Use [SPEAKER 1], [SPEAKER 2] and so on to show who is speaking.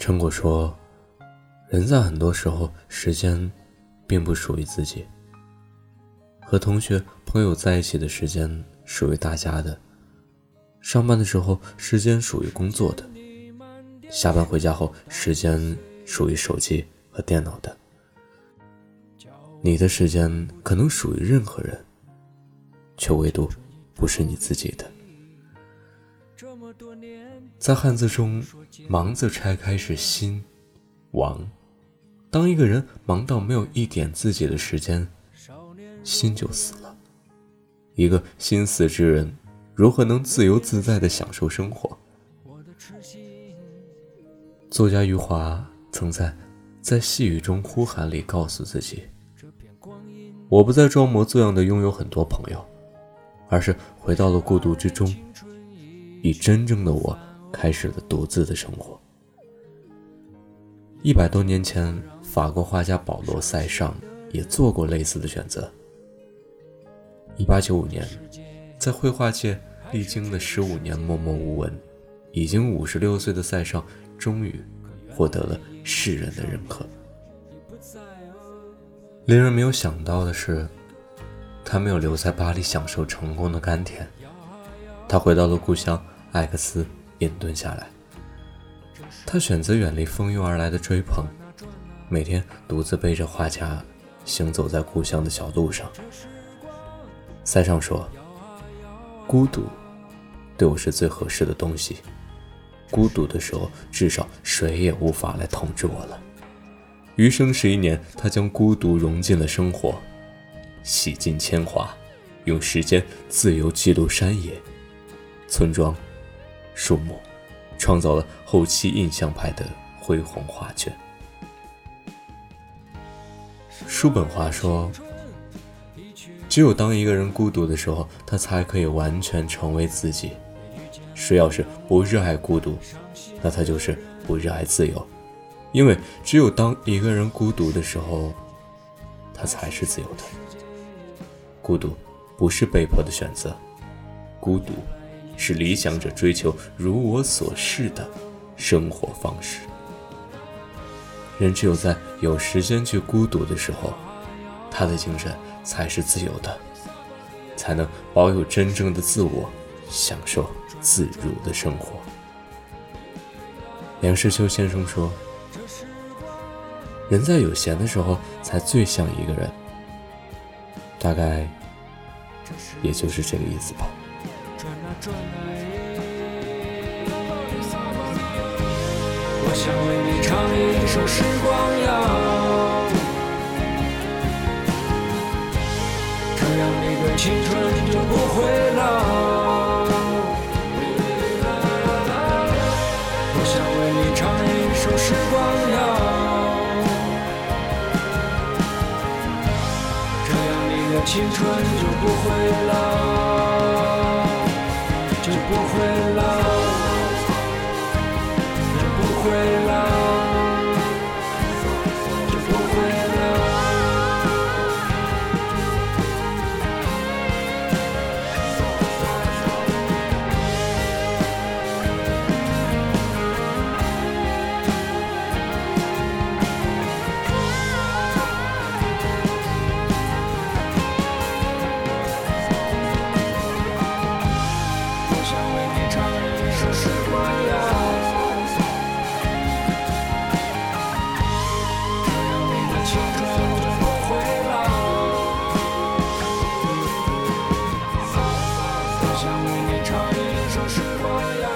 [SPEAKER 1] 陈果说：“人在很多时候，时间并不属于自己。和同学、朋友在一起的时间属于大家的；上班的时候，时间属于工作的；下班回家后，时间属于手机和电脑的。你的时间可能属于任何人，却唯独不是你自己的。”在汉字中，“忙”字拆开是心、亡。当一个人忙到没有一点自己的时间，心就死了。一个心死之人，如何能自由自在地享受生活？作家余华曾在《在细雨中呼喊》里告诉自己：“我不再装模作样地拥有很多朋友，而是回到了孤独之中，以真正的我。”开始了独自的生活。一百多年前，法国画家保罗·塞尚也做过类似的选择。一八九五年，在绘画界历经了十五年默默无闻，已经五十六岁的塞尚终于获得了世人的认可。令人没有想到的是，他没有留在巴黎享受成功的甘甜，他回到了故乡艾克斯。隐遁下来，他选择远离蜂拥而来的追捧，每天独自背着画夹行走在故乡的小路上。塞尚说：“孤独对我是最合适的东西。孤独的时候，至少谁也无法来统治我了。”余生十一年，他将孤独融进了生活，洗尽铅华，用时间自由记录山野、村庄。树木，创造了后期印象派的恢宏画卷。叔本华说：“只有当一个人孤独的时候，他才可以完全成为自己。谁要是不热爱孤独，那他就是不热爱自由。因为只有当一个人孤独的时候，他才是自由的。孤独不是被迫的选择，孤独。”是理想者追求如我所示的生活方式。人只有在有时间去孤独的时候，他的精神才是自由的，才能保有真正的自我，享受自如的生活。梁实秋先生说：“人在有闲的时候，才最像一个人。”大概，也就是这个意思吧。转来，我想为你唱一首《时光谣》，这样你的青春就不会老。我想为你唱一首《时光谣》，这样你的青春就不会老。不会老，人想为你唱一首《时光谣》。